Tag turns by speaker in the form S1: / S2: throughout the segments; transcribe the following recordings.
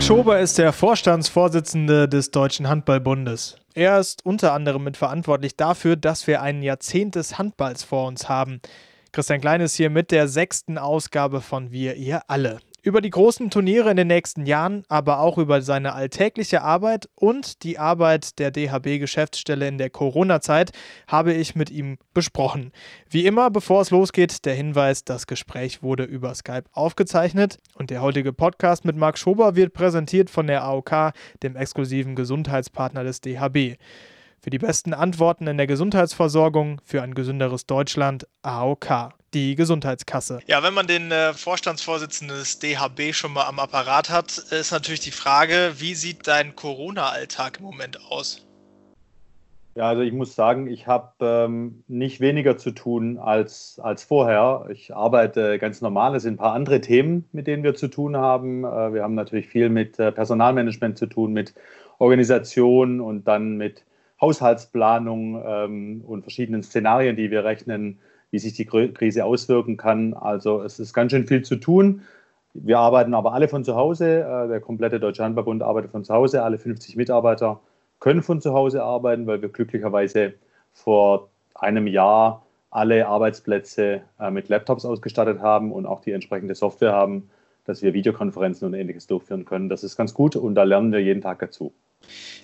S1: Marc Schober ist der Vorstandsvorsitzende des Deutschen Handballbundes. Er ist unter anderem mitverantwortlich dafür, dass wir ein Jahrzehnt des Handballs vor uns haben. Christian Klein ist hier mit der sechsten Ausgabe von Wir, ihr alle. Über die großen Turniere in den nächsten Jahren, aber auch über seine alltägliche Arbeit und die Arbeit der DHB-Geschäftsstelle in der Corona-Zeit habe ich mit ihm besprochen. Wie immer, bevor es losgeht, der Hinweis, das Gespräch wurde über Skype aufgezeichnet und der heutige Podcast mit Marc Schober wird präsentiert von der AOK, dem exklusiven Gesundheitspartner des DHB. Für die besten Antworten in der Gesundheitsversorgung für ein gesünderes Deutschland AOK die Gesundheitskasse. Ja, wenn man den äh, Vorstandsvorsitzenden des DHB schon mal am Apparat hat, ist natürlich die Frage, wie sieht dein Corona-Alltag im Moment aus?
S2: Ja, also ich muss sagen, ich habe ähm, nicht weniger zu tun als, als vorher. Ich arbeite ganz normal. Es sind ein paar andere Themen, mit denen wir zu tun haben. Äh, wir haben natürlich viel mit äh, Personalmanagement zu tun, mit Organisation und dann mit Haushaltsplanung ähm, und verschiedenen Szenarien, die wir rechnen wie sich die Krise auswirken kann. Also es ist ganz schön viel zu tun. Wir arbeiten aber alle von zu Hause. Äh, der komplette Deutsche Handballbund arbeitet von zu Hause. Alle 50 Mitarbeiter können von zu Hause arbeiten, weil wir glücklicherweise vor einem Jahr alle Arbeitsplätze äh, mit Laptops ausgestattet haben und auch die entsprechende Software haben, dass wir Videokonferenzen und ähnliches durchführen können. Das ist ganz gut und da lernen wir jeden Tag dazu.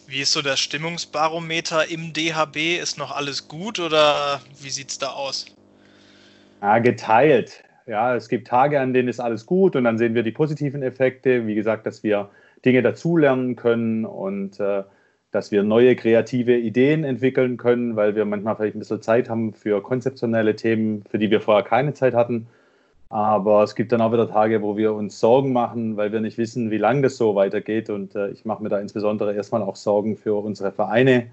S1: Wie ist so das Stimmungsbarometer im DHB? Ist noch alles gut oder wie sieht es da aus?
S2: Ja, geteilt. Ja, es gibt Tage, an denen ist alles gut und dann sehen wir die positiven Effekte. Wie gesagt, dass wir Dinge dazulernen können und äh, dass wir neue kreative Ideen entwickeln können, weil wir manchmal vielleicht ein bisschen Zeit haben für konzeptionelle Themen, für die wir vorher keine Zeit hatten. Aber es gibt dann auch wieder Tage, wo wir uns Sorgen machen, weil wir nicht wissen, wie lange das so weitergeht. Und äh, ich mache mir da insbesondere erstmal auch Sorgen für unsere Vereine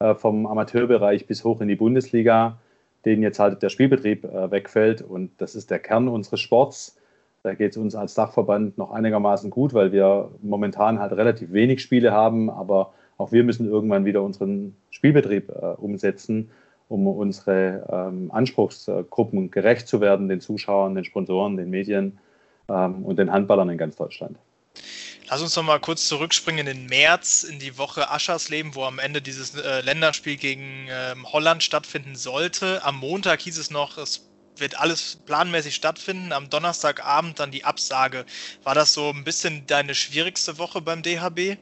S2: äh, vom Amateurbereich bis hoch in die Bundesliga denen jetzt halt der Spielbetrieb äh, wegfällt. Und das ist der Kern unseres Sports. Da geht es uns als Dachverband noch einigermaßen gut, weil wir momentan halt relativ wenig Spiele haben. Aber auch wir müssen irgendwann wieder unseren Spielbetrieb äh, umsetzen, um unsere ähm, Anspruchsgruppen gerecht zu werden, den Zuschauern, den Sponsoren, den Medien ähm, und den Handballern in ganz Deutschland.
S1: Lass uns noch mal kurz zurückspringen in den März, in die Woche Aschersleben, wo am Ende dieses äh, Länderspiel gegen ähm, Holland stattfinden sollte. Am Montag hieß es noch, es wird alles planmäßig stattfinden. Am Donnerstagabend dann die Absage. War das so ein bisschen deine schwierigste Woche beim DHB?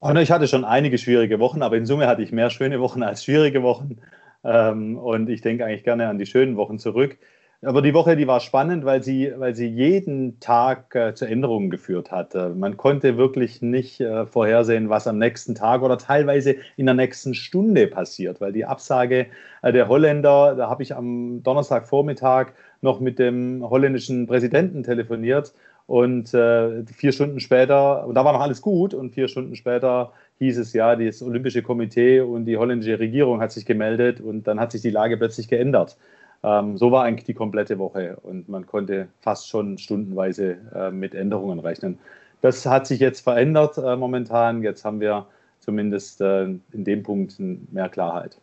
S2: Oh, ne, ich hatte schon einige schwierige Wochen, aber in Summe hatte ich mehr schöne Wochen als schwierige Wochen. Ähm, und ich denke eigentlich gerne an die schönen Wochen zurück. Aber die Woche, die war spannend, weil sie, weil sie jeden Tag äh, zu Änderungen geführt hat. Man konnte wirklich nicht äh, vorhersehen, was am nächsten Tag oder teilweise in der nächsten Stunde passiert, weil die Absage äh, der Holländer, da habe ich am Donnerstagvormittag noch mit dem holländischen Präsidenten telefoniert und äh, vier Stunden später, und da war noch alles gut, und vier Stunden später hieß es ja, das Olympische Komitee und die holländische Regierung hat sich gemeldet und dann hat sich die Lage plötzlich geändert. Ähm, so war eigentlich die komplette Woche und man konnte fast schon stundenweise äh, mit Änderungen rechnen. Das hat sich jetzt verändert äh, momentan. Jetzt haben wir zumindest äh, in dem Punkt mehr Klarheit.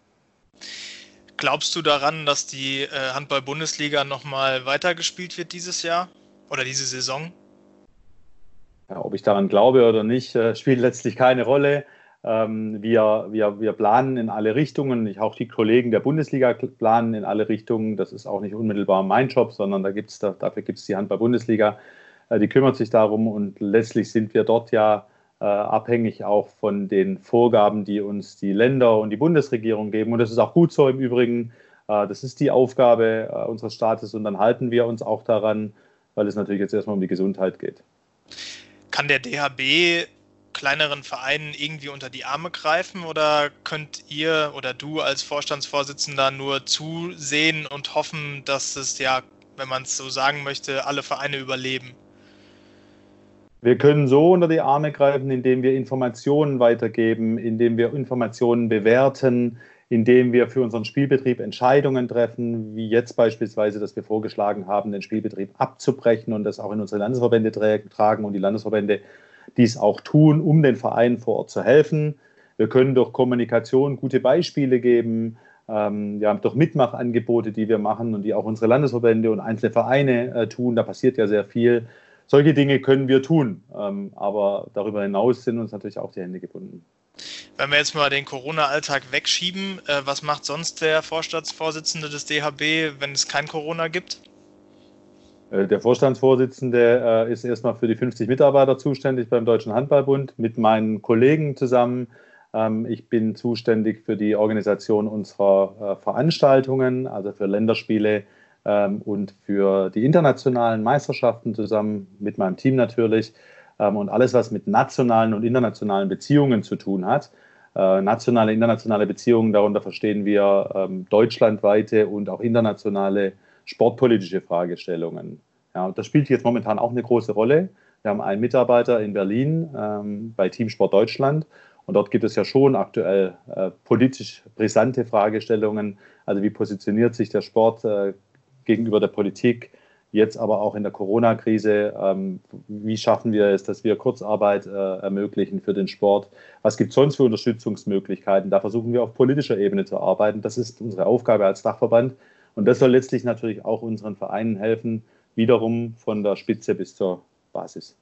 S1: Glaubst du daran, dass die äh, Handball-Bundesliga nochmal weitergespielt wird dieses Jahr oder diese Saison?
S2: Ja, ob ich daran glaube oder nicht, äh, spielt letztlich keine Rolle. Ähm, wir, wir, wir planen in alle Richtungen. Ich, auch die Kollegen der Bundesliga planen in alle Richtungen. Das ist auch nicht unmittelbar mein Job, sondern da gibt's, da, dafür gibt es die Handball-Bundesliga. Äh, die kümmert sich darum und letztlich sind wir dort ja äh, abhängig auch von den Vorgaben, die uns die Länder und die Bundesregierung geben. Und das ist auch gut so im Übrigen. Äh, das ist die Aufgabe unseres Staates und dann halten wir uns auch daran, weil es natürlich jetzt erstmal um die Gesundheit geht.
S1: Kann der DHB kleineren Vereinen irgendwie unter die Arme greifen oder könnt ihr oder du als Vorstandsvorsitzender nur zusehen und hoffen, dass es ja, wenn man es so sagen möchte, alle Vereine überleben?
S2: Wir können so unter die Arme greifen, indem wir Informationen weitergeben, indem wir Informationen bewerten, indem wir für unseren Spielbetrieb Entscheidungen treffen, wie jetzt beispielsweise, dass wir vorgeschlagen haben, den Spielbetrieb abzubrechen und das auch in unsere Landesverbände tragen und die Landesverbände dies auch tun, um den Vereinen vor Ort zu helfen. Wir können durch Kommunikation gute Beispiele geben. Ähm, wir haben durch Mitmachangebote, die wir machen und die auch unsere Landesverbände und einzelne Vereine äh, tun. Da passiert ja sehr viel, solche Dinge können wir tun. Ähm, aber darüber hinaus sind uns natürlich auch die Hände gebunden.
S1: Wenn wir jetzt mal den Corona-Alltag wegschieben, äh, was macht sonst der Vorstandsvorsitzende des DHB, wenn es kein Corona gibt?
S2: Äh, der Vorstandsvorsitzende äh, ist erstmal für die 50 Mitarbeiter zuständig beim Deutschen Handballbund mit meinen Kollegen zusammen. Ähm, ich bin zuständig für die Organisation unserer Veranstaltungen, also für Länderspiele ähm, und für die internationalen Meisterschaften zusammen mit meinem Team natürlich. Ähm, und alles, was mit nationalen und internationalen Beziehungen zu tun hat. Äh, nationale, internationale Beziehungen, darunter verstehen wir deutschlandweite und auch internationale sportpolitische Fragestellungen. Ja, das spielt jetzt momentan auch eine große Rolle. Wir haben einen Mitarbeiter in Berlin ähm, bei Team Sport Deutschland und dort gibt es ja schon aktuell äh, politisch brisante Fragestellungen. Also wie positioniert sich der Sport äh, gegenüber der Politik? Jetzt aber auch in der Corona-Krise, ähm, wie schaffen wir es, dass wir Kurzarbeit äh, ermöglichen für den Sport? Was gibt es sonst für Unterstützungsmöglichkeiten? Da versuchen wir auf politischer Ebene zu arbeiten. Das ist unsere Aufgabe als Dachverband. Und das soll letztlich natürlich auch unseren Vereinen helfen, wiederum von der Spitze bis zur Basis.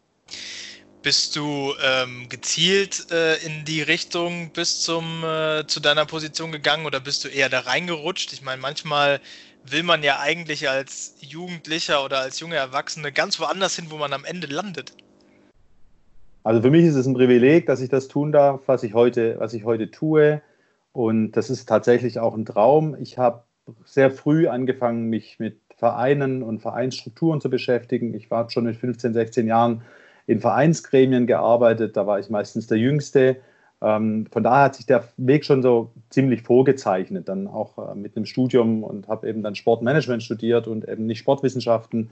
S1: Bist du ähm, gezielt äh, in die Richtung bis zum, äh, zu deiner Position gegangen oder bist du eher da reingerutscht? Ich meine, manchmal will man ja eigentlich als Jugendlicher oder als junge Erwachsene ganz woanders hin, wo man am Ende landet.
S2: Also für mich ist es ein Privileg, dass ich das tun darf, was ich heute, was ich heute tue. Und das ist tatsächlich auch ein Traum. Ich habe sehr früh angefangen, mich mit Vereinen und Vereinsstrukturen zu beschäftigen. Ich war schon mit 15, 16 Jahren in Vereinsgremien gearbeitet. Da war ich meistens der Jüngste. Ähm, von daher hat sich der Weg schon so ziemlich vorgezeichnet, dann auch äh, mit einem Studium und habe eben dann Sportmanagement studiert und eben nicht Sportwissenschaften.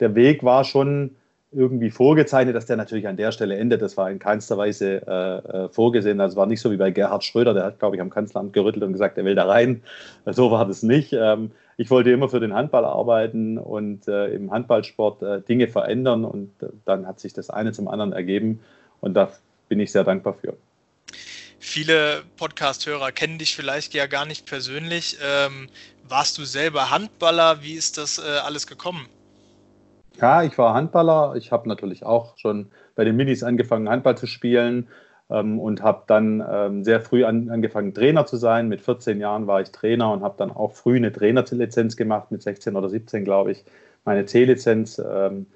S2: Der Weg war schon irgendwie vorgezeichnet, dass der natürlich an der Stelle endet. Das war in keinster Weise äh, äh vorgesehen. Das war nicht so wie bei Gerhard Schröder, der hat, glaube ich, am Kanzleramt gerüttelt und gesagt, er will da rein. So war das nicht. Ähm, ich wollte immer für den Handball arbeiten und äh, im Handballsport äh, Dinge verändern und äh, dann hat sich das eine zum anderen ergeben und da bin ich sehr dankbar für.
S1: Viele Podcast-Hörer kennen dich vielleicht ja gar nicht persönlich. Ähm, warst du selber Handballer? Wie ist das äh, alles gekommen?
S2: Ja, ich war Handballer. Ich habe natürlich auch schon bei den Minis angefangen, Handball zu spielen ähm, und habe dann ähm, sehr früh an, angefangen, Trainer zu sein. Mit 14 Jahren war ich Trainer und habe dann auch früh eine Trainerlizenz gemacht, mit 16 oder 17, glaube ich, meine C-Lizenz. Ähm,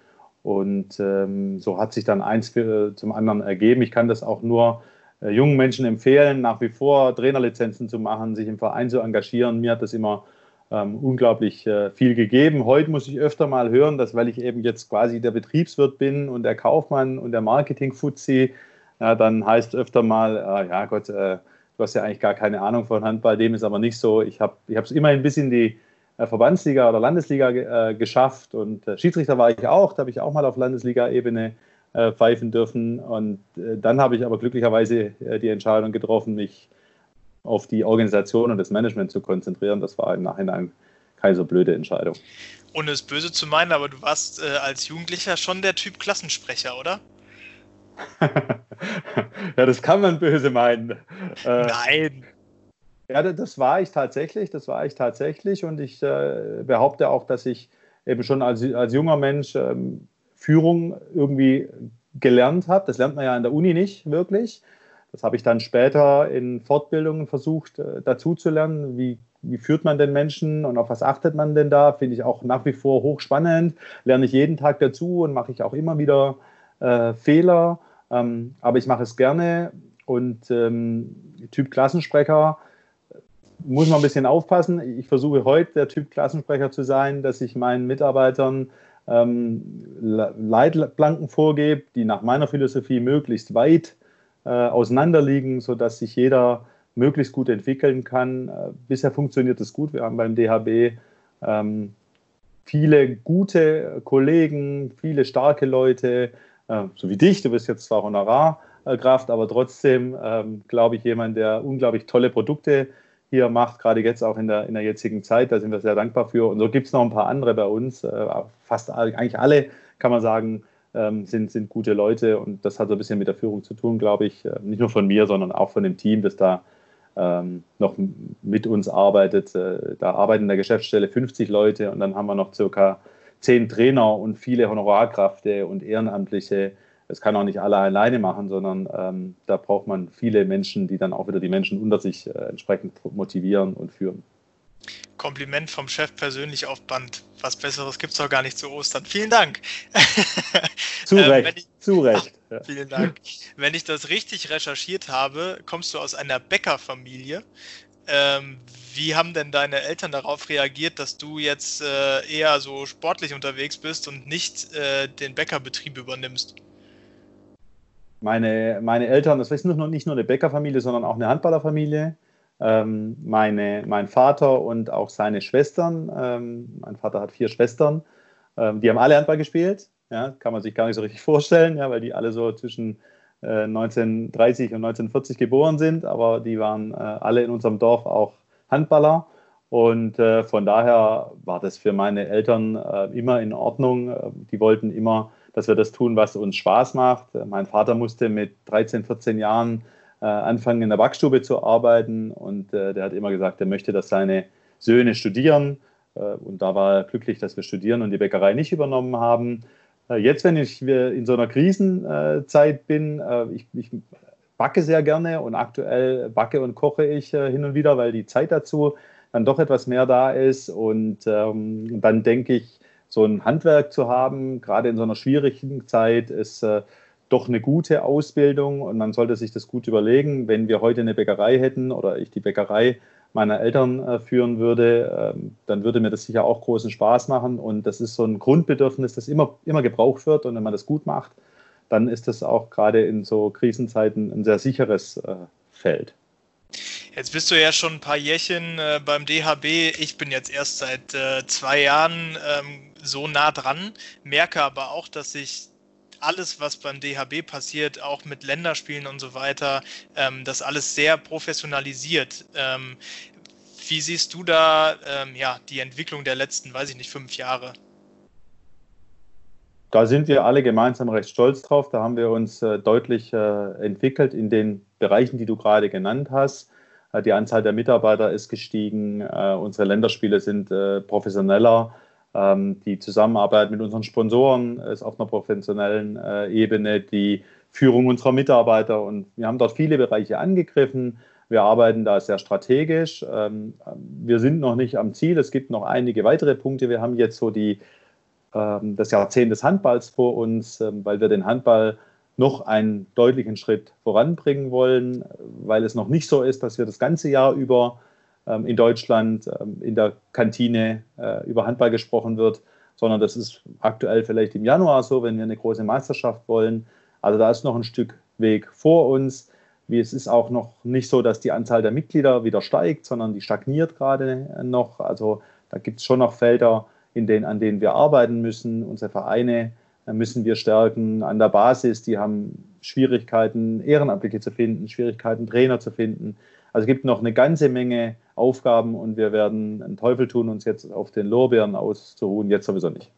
S2: und ähm, so hat sich dann eins für, zum anderen ergeben. Ich kann das auch nur äh, jungen Menschen empfehlen, nach wie vor Trainerlizenzen zu machen, sich im Verein zu engagieren. Mir hat das immer ähm, unglaublich äh, viel gegeben. Heute muss ich öfter mal hören, dass weil ich eben jetzt quasi der Betriebswirt bin und der Kaufmann und der Marketing-Fuzzi, ja, dann heißt öfter mal, äh, ja Gott, äh, du hast ja eigentlich gar keine Ahnung von Handball, dem ist aber nicht so. Ich habe es immerhin bis in die äh, Verbandsliga oder Landesliga äh, geschafft und Schiedsrichter war ich auch, da habe ich auch mal auf Landesliga-Ebene äh, pfeifen dürfen. Und äh, dann habe ich aber glücklicherweise äh, die Entscheidung getroffen, mich auf die Organisation und das Management zu konzentrieren. Das war im Nachhinein keine so blöde Entscheidung.
S1: Ohne es böse zu meinen, aber du warst äh, als Jugendlicher schon der Typ Klassensprecher, oder?
S2: ja, das kann man böse meinen.
S1: Äh, Nein.
S2: Ja, das war ich tatsächlich, das war ich tatsächlich und ich äh, behaupte auch, dass ich eben schon als, als junger Mensch ähm, Führung irgendwie gelernt habe. Das lernt man ja an der Uni nicht wirklich. Das habe ich dann später in Fortbildungen versucht äh, dazu zu lernen. Wie, wie führt man den Menschen und auf was achtet man denn da? Finde ich auch nach wie vor hochspannend. Lerne ich jeden Tag dazu und mache ich auch immer wieder äh, Fehler. Ähm, aber ich mache es gerne und ähm, Typ Klassensprecher muss man ein bisschen aufpassen. Ich versuche heute der Typ Klassensprecher zu sein, dass ich meinen Mitarbeitern ähm, Leitplanken vorgebe, die nach meiner Philosophie möglichst weit äh, auseinanderliegen, sodass sich jeder möglichst gut entwickeln kann. Äh, bisher funktioniert es gut. Wir haben beim DHB ähm, viele gute Kollegen, viele starke Leute, äh, so wie dich. Du bist jetzt zwar Honorarkraft, aber trotzdem, ähm, glaube ich, jemand, der unglaublich tolle Produkte hier macht, gerade jetzt auch in der, in der jetzigen Zeit. Da sind wir sehr dankbar für. Und so gibt es noch ein paar andere bei uns. Äh, fast eigentlich alle, kann man sagen, ähm, sind, sind gute Leute. Und das hat so ein bisschen mit der Führung zu tun, glaube ich. Äh, nicht nur von mir, sondern auch von dem Team, das da ähm, noch mit uns arbeitet. Äh, da arbeiten in der Geschäftsstelle 50 Leute und dann haben wir noch circa zehn Trainer und viele Honorarkräfte und Ehrenamtliche. Das kann auch nicht alle alleine machen, sondern ähm, da braucht man viele Menschen, die dann auch wieder die Menschen unter sich äh, entsprechend motivieren und führen.
S1: Kompliment vom Chef persönlich auf Band. Was Besseres gibt es doch gar nicht zu Ostern. Vielen Dank.
S2: Zu ähm, Recht, ich, zu Recht.
S1: Ach, vielen Dank. Wenn ich das richtig recherchiert habe, kommst du aus einer Bäckerfamilie. Ähm, wie haben denn deine Eltern darauf reagiert, dass du jetzt äh, eher so sportlich unterwegs bist und nicht äh, den Bäckerbetrieb übernimmst?
S2: Meine, meine Eltern, das ist nur, nicht nur eine Bäckerfamilie, sondern auch eine Handballerfamilie. Ähm, meine, mein Vater und auch seine Schwestern, ähm, mein Vater hat vier Schwestern, ähm, die haben alle Handball gespielt. Ja, kann man sich gar nicht so richtig vorstellen, ja, weil die alle so zwischen 1930 äh, und 1940 geboren sind, aber die waren äh, alle in unserem Dorf auch Handballer. Und äh, von daher war das für meine Eltern äh, immer in Ordnung. Äh, die wollten immer, dass wir das tun, was uns Spaß macht. Mein Vater musste mit 13, 14 Jahren anfangen, in der Backstube zu arbeiten. Und der hat immer gesagt, er möchte, dass seine Söhne studieren. und da war er glücklich, dass wir studieren und die Bäckerei nicht übernommen haben. Äh, jetzt, wenn ich in so einer Krisenzeit bin, äh, ich, ich backe sehr gerne und aktuell backe und koche ich äh, hin und wieder, weil die Zeit dazu dann doch etwas mehr da ist. Und ähm, dann denke ich, so ein Handwerk zu haben, gerade in so einer schwierigen Zeit, ist äh, doch eine gute Ausbildung und man sollte sich das gut überlegen. Wenn wir heute eine Bäckerei hätten oder ich die Bäckerei meiner Eltern äh, führen würde, ähm, dann würde mir das sicher auch großen Spaß machen. Und das ist so ein Grundbedürfnis, das immer, immer gebraucht wird. Und wenn man das gut macht, dann ist das auch gerade in so Krisenzeiten ein sehr sicheres äh, Feld.
S1: Jetzt bist du ja schon ein paar Jährchen äh, beim DHB. Ich bin jetzt erst seit äh, zwei Jahren ähm, so nah dran, merke aber auch, dass sich alles, was beim DHB passiert, auch mit Länderspielen und so weiter, ähm, das alles sehr professionalisiert. Ähm, wie siehst du da ähm, ja, die Entwicklung der letzten, weiß ich nicht, fünf Jahre?
S2: Da sind wir alle gemeinsam recht stolz drauf. Da haben wir uns äh, deutlich äh, entwickelt in den Bereichen, die du gerade genannt hast. Äh, die Anzahl der Mitarbeiter ist gestiegen. Äh, unsere Länderspiele sind äh, professioneller. Ähm, die Zusammenarbeit mit unseren Sponsoren ist auf einer professionellen äh, Ebene, die Führung unserer Mitarbeiter und wir haben dort viele Bereiche angegriffen. Wir arbeiten da sehr strategisch. Ähm, wir sind noch nicht am Ziel. Es gibt noch einige weitere Punkte. Wir haben jetzt so die, ähm, das Jahrzehnt des Handballs vor uns, weil wir den Handball noch einen deutlichen Schritt voranbringen wollen, weil es noch nicht so ist, dass wir das ganze Jahr über in Deutschland ähm, in der Kantine äh, über Handball gesprochen wird, sondern das ist aktuell vielleicht im Januar so, wenn wir eine große Meisterschaft wollen. Also da ist noch ein Stück Weg vor uns. Es ist auch noch nicht so, dass die Anzahl der Mitglieder wieder steigt, sondern die stagniert gerade noch. Also da gibt es schon noch Felder, in denen, an denen wir arbeiten müssen. Unsere Vereine äh, müssen wir stärken an der Basis. Die haben Schwierigkeiten, Ehrenamtliche zu finden, Schwierigkeiten, Trainer zu finden. Also es gibt noch eine ganze Menge Aufgaben und wir werden einen Teufel tun, uns jetzt auf den Lorbeeren auszuruhen, jetzt sowieso nicht.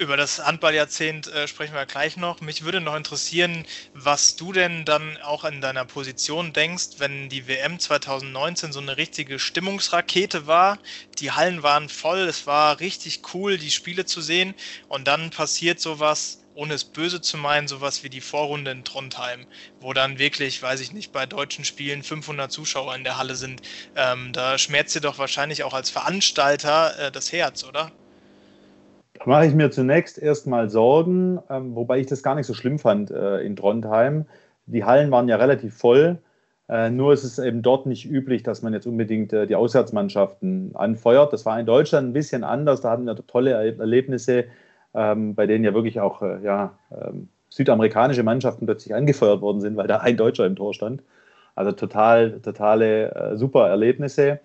S1: Über das Handballjahrzehnt äh, sprechen wir gleich noch. Mich würde noch interessieren, was du denn dann auch in deiner Position denkst, wenn die WM 2019 so eine richtige Stimmungsrakete war. Die Hallen waren voll, es war richtig cool, die Spiele zu sehen und dann passiert sowas ohne es böse zu meinen, sowas wie die Vorrunde in Trondheim, wo dann wirklich, weiß ich nicht, bei deutschen Spielen 500 Zuschauer in der Halle sind. Ähm, da schmerzt dir doch wahrscheinlich auch als Veranstalter äh, das Herz, oder?
S2: Da mache ich mir zunächst erstmal Sorgen, ähm, wobei ich das gar nicht so schlimm fand äh, in Trondheim. Die Hallen waren ja relativ voll. Äh, nur ist es eben dort nicht üblich, dass man jetzt unbedingt äh, die Auswärtsmannschaften anfeuert. Das war in Deutschland ein bisschen anders. Da hatten wir tolle Erlebnisse ähm, bei denen ja wirklich auch äh, ja, ähm, südamerikanische Mannschaften plötzlich angefeuert worden sind, weil da ein Deutscher im Tor stand. Also total, totale äh, super Erlebnisse.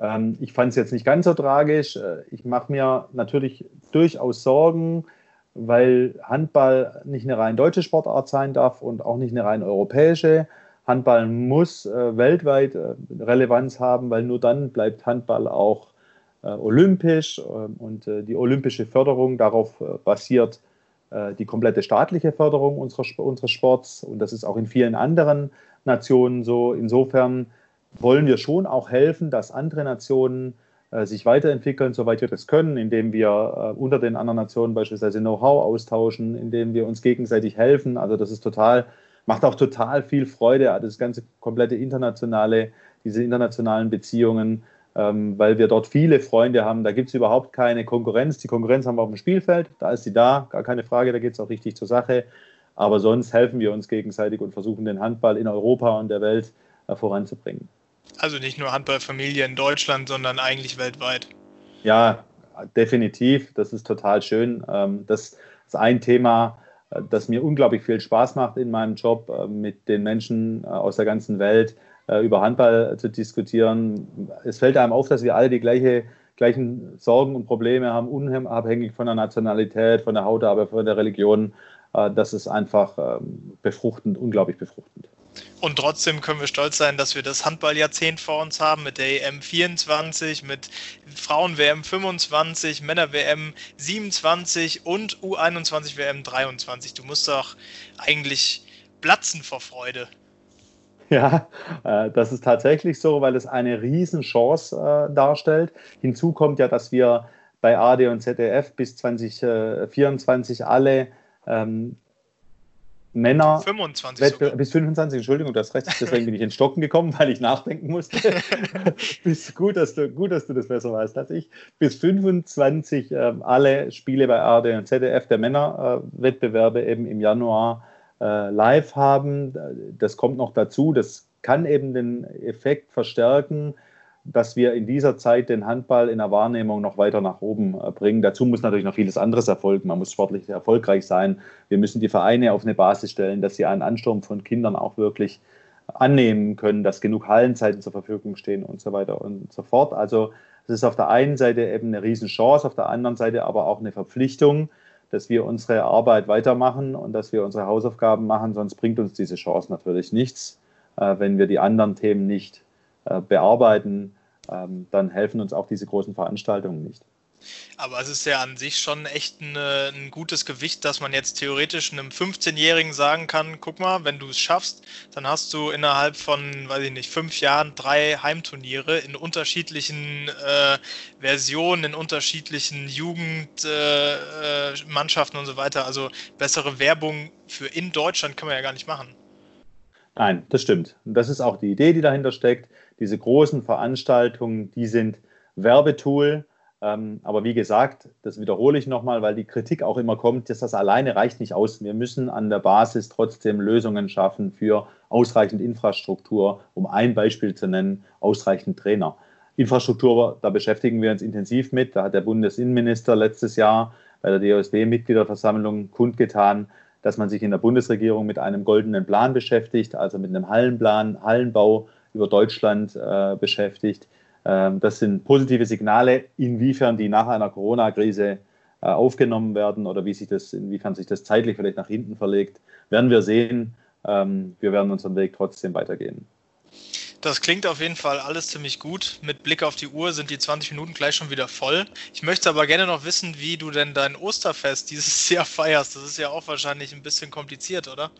S2: Ähm, ich fand es jetzt nicht ganz so tragisch. Äh, ich mache mir natürlich durchaus Sorgen, weil Handball nicht eine rein deutsche Sportart sein darf und auch nicht eine rein europäische. Handball muss äh, weltweit äh, Relevanz haben, weil nur dann bleibt Handball auch olympisch ähm, und äh, die olympische Förderung, darauf äh, basiert die komplette staatliche Förderung unseres, unseres Sports und das ist auch in vielen anderen Nationen so. Insofern wollen wir schon auch helfen, dass andere Nationen äh, sich weiterentwickeln, soweit wir das können, indem wir äh, unter den anderen Nationen beispielsweise Know-how austauschen, indem wir uns gegenseitig helfen. Also das ist total, macht auch total viel Freude, das ganze komplette internationale, diese internationalen Beziehungen, ähm, weil wir dort viele Freunde haben. Da gibt es überhaupt keine Konkurrenz. Die Konkurrenz haben wir auf dem Spielfeld, da ist sie da, gar keine Frage, da geht es auch richtig zur Sache. Aber sonst helfen wir uns gegenseitig und versuchen den Handball in Europa und der Welt äh, voranzubringen.
S1: Also nicht nur Handballfamilie in Deutschland, sondern eigentlich weltweit.
S2: Ja, definitiv. Das ist total schön. Ähm, das ist ein Thema, äh, das mir unglaublich viel Spaß macht in meinem Job, äh, mit den Menschen äh, aus der ganzen Welt über Handball zu diskutieren. Es fällt einem auf, dass wir alle die gleiche, gleichen Sorgen und Probleme haben, unabhängig von der Nationalität, von der Hautfarbe, von der Religion. Das ist einfach ähm, befruchtend, unglaublich befruchtend.
S1: Und trotzdem können wir stolz sein, dass wir das Handballjahrzehnt vor uns haben mit der EM 24, mit Frauen-WM 25, Männer-WM 27 und U21-WM 23. Du musst doch eigentlich platzen vor Freude.
S2: Ja, äh, das ist tatsächlich so, weil es eine Riesenchance äh, darstellt. Hinzu kommt ja, dass wir bei AD und ZDF bis 2024 alle ähm, Männer
S1: 25
S2: bis 25, Entschuldigung, du hast recht, deswegen bin ich ins Stocken gekommen, weil ich nachdenken musste. bis, gut, dass du, gut, dass du das besser weißt als ich. Bis 25 äh, alle Spiele bei ARD und ZDF der Männerwettbewerbe äh, eben im Januar äh, live haben. Das kommt noch dazu, das kann eben den Effekt verstärken, dass wir in dieser Zeit den Handball in der Wahrnehmung noch weiter nach oben äh, bringen. Dazu muss natürlich noch vieles anderes erfolgen. Man muss sportlich erfolgreich sein. Wir müssen die Vereine auf eine Basis stellen, dass sie einen Ansturm von Kindern auch wirklich annehmen können, dass genug Hallenzeiten zur Verfügung stehen und so weiter und so fort. Also es ist auf der einen Seite eben eine Riesenchance, auf der anderen Seite aber auch eine Verpflichtung, dass wir unsere Arbeit weitermachen und dass wir unsere Hausaufgaben machen, sonst bringt uns diese Chance natürlich nichts, äh, wenn wir die anderen Themen nicht äh, bearbeiten, ähm, dann helfen uns auch diese großen Veranstaltungen nicht.
S1: Aber es ist ja an sich schon echt eine, ein gutes Gewicht, dass man jetzt theoretisch einem 15-Jährigen sagen kann, guck mal, wenn du es schaffst, dann hast du innerhalb von, weiß ich nicht, fünf Jahren drei Heimturniere in unterschiedlichen äh, Versionen, in unterschiedlichen Jugendmannschaften äh, und so weiter. Also bessere Werbung für in Deutschland können wir ja gar nicht machen.
S2: Nein, das stimmt. Und das ist auch die Idee, die dahinter steckt diese großen Veranstaltungen, die sind Werbetool. Ähm, aber wie gesagt, das wiederhole ich nochmal, weil die Kritik auch immer kommt, dass das alleine reicht nicht aus. Wir müssen an der Basis trotzdem Lösungen schaffen für ausreichend Infrastruktur, um ein Beispiel zu nennen, ausreichend Trainer. Infrastruktur, da beschäftigen wir uns intensiv mit. Da hat der Bundesinnenminister letztes Jahr bei der DOSB-Mitgliederversammlung kundgetan, dass man sich in der Bundesregierung mit einem goldenen Plan beschäftigt, also mit einem Hallenplan, Hallenbau über Deutschland äh, beschäftigt. Ähm, das sind positive Signale, inwiefern die nach einer Corona-Krise äh, aufgenommen werden oder wie sich das, inwiefern sich das zeitlich vielleicht nach hinten verlegt, werden wir sehen. Ähm, wir werden unseren Weg trotzdem weitergehen.
S1: Das klingt auf jeden Fall alles ziemlich gut. Mit Blick auf die Uhr sind die 20 Minuten gleich schon wieder voll. Ich möchte aber gerne noch wissen, wie du denn dein Osterfest dieses Jahr feierst. Das ist ja auch wahrscheinlich ein bisschen kompliziert, oder?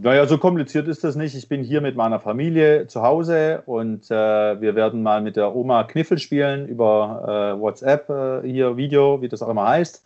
S2: Naja, so kompliziert ist das nicht. Ich bin hier mit meiner Familie zu Hause und äh, wir werden mal mit der Oma Kniffel spielen über äh, WhatsApp, äh, hier Video, wie das auch immer heißt,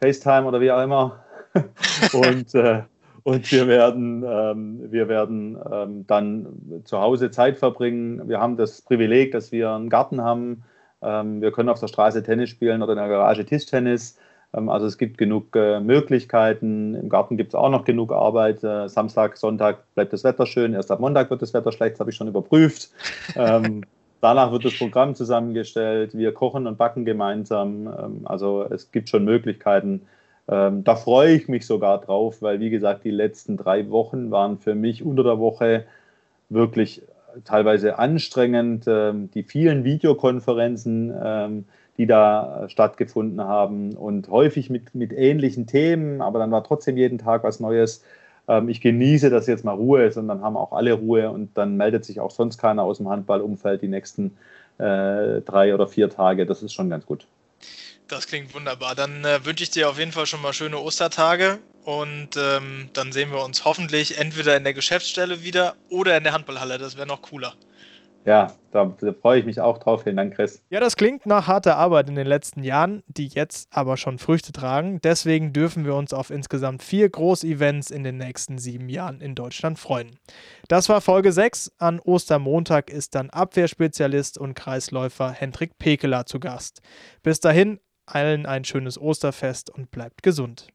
S2: FaceTime oder wie auch immer. und, äh, und wir werden, ähm, wir werden ähm, dann zu Hause Zeit verbringen. Wir haben das Privileg, dass wir einen Garten haben. Ähm, wir können auf der Straße Tennis spielen oder in der Garage Tischtennis. Ähm, also es gibt genug äh, Möglichkeiten. Im Garten gibt es auch noch genug Arbeit. Äh, Samstag, Sonntag bleibt das Wetter schön. Erst ab Montag wird das Wetter schlecht, das habe ich schon überprüft. ähm, danach wird das Programm zusammengestellt. Wir kochen und backen gemeinsam. Ähm, also es gibt schon Möglichkeiten. Da freue ich mich sogar drauf, weil wie gesagt, die letzten drei Wochen waren für mich unter der Woche wirklich teilweise anstrengend. Die vielen Videokonferenzen die da äh, stattgefunden haben und häufig mit, mit ähnlichen Themen, aber dann war trotzdem jeden Tag was Neues. Ähm, ich genieße, dass jetzt mal Ruhe ist und dann haben auch alle Ruhe und dann meldet sich auch sonst keiner aus dem Handballumfeld die nächsten äh, drei oder vier Tage. Das ist schon ganz gut.
S1: Das klingt wunderbar. Dann äh, wünsche ich dir auf jeden Fall schon mal schöne Ostertage und ähm, dann sehen wir uns hoffentlich entweder in der Geschäftsstelle wieder oder in der Handballhalle. Das wäre noch cooler.
S2: Ja, da, da, freue ich mich auch drauf. Vielen Dank, Chris.
S1: Ja, das klingt nach harter Arbeit in den letzten Jahren, die jetzt aber schon Früchte tragen. Deswegen dürfen wir uns auf insgesamt vier Großevents in den nächsten sieben Jahren in Deutschland freuen. Das war Folge 6. An Ostermontag ist dann Abwehrspezialist und Kreisläufer Hendrik Pekeler zu Gast. Bis dahin, allen ein schönes Osterfest und bleibt gesund.